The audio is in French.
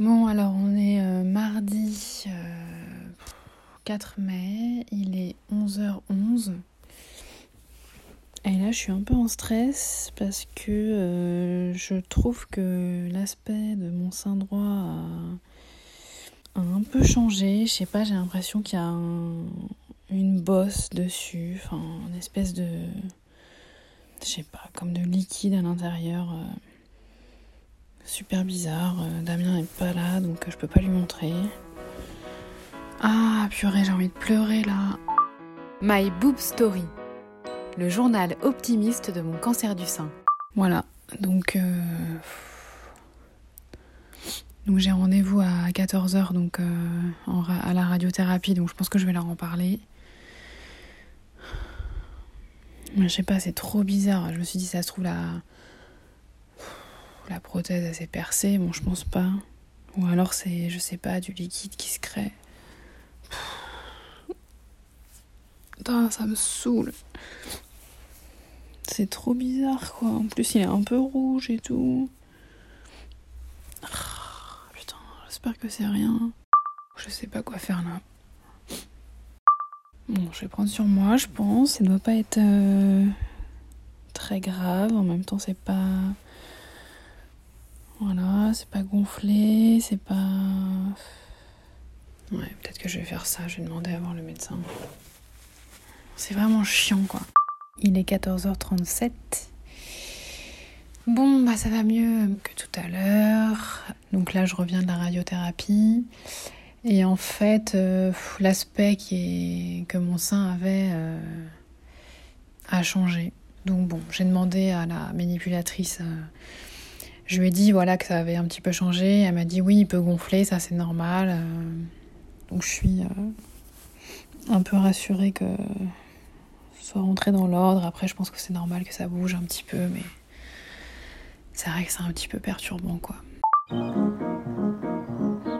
Bon, alors on est euh, mardi 4 euh, mai, il est 11h11. Et là, je suis un peu en stress parce que euh, je trouve que l'aspect de mon sein droit a, un peu changé. Je sais pas, j'ai l'impression qu'il y a une bosse dessus, enfin, une espèce de. Je sais pas, comme de liquide à l'intérieur super bizarre. Euh, Damien est pas là, donc je peux pas lui montrer. Ah, purée, j'ai envie de pleurer là. My Boob Story, le journal optimiste de mon cancer du sein. Voilà, donc, euh, donc j'ai rendez-vous à 14h donc, euh, à la radiothérapie, donc je pense que je vais leur en parler. Je sais pas, c'est trop bizarre. Je me suis dit, ça se trouve, là la prothèse s'est percée, bon je pense pas. Ou alors c'est, je sais pas, du liquide qui se crée. Putain, ça me saoule. C'est trop bizarre quoi. En plus il est un peu rouge et tout. Ah, putain, j'espère que c'est rien. Je sais pas quoi faire là. Bon, je vais prendre sur moi, je pense. Ça doit pas être euh, très grave. En même temps, c'est pas c'est pas gonflé, c'est pas. Ouais, peut-être que je vais faire ça, je vais demander à voir le médecin. C'est vraiment chiant quoi. Il est 14h37. Bon, bah ça va mieux que tout à l'heure. Donc là, je reviens de la radiothérapie. Et en fait, euh, l'aspect qui est... que mon sein avait euh, a changé. Donc bon, j'ai demandé à la manipulatrice. Euh, je lui ai dit voilà que ça avait un petit peu changé. Elle m'a dit oui, il peut gonfler, ça c'est normal. Euh. donc je suis euh, un peu rassurée que soit rentré dans l'ordre. Après, je pense que c'est normal que ça bouge un petit peu, mais c'est vrai que c'est un petit peu perturbant quoi.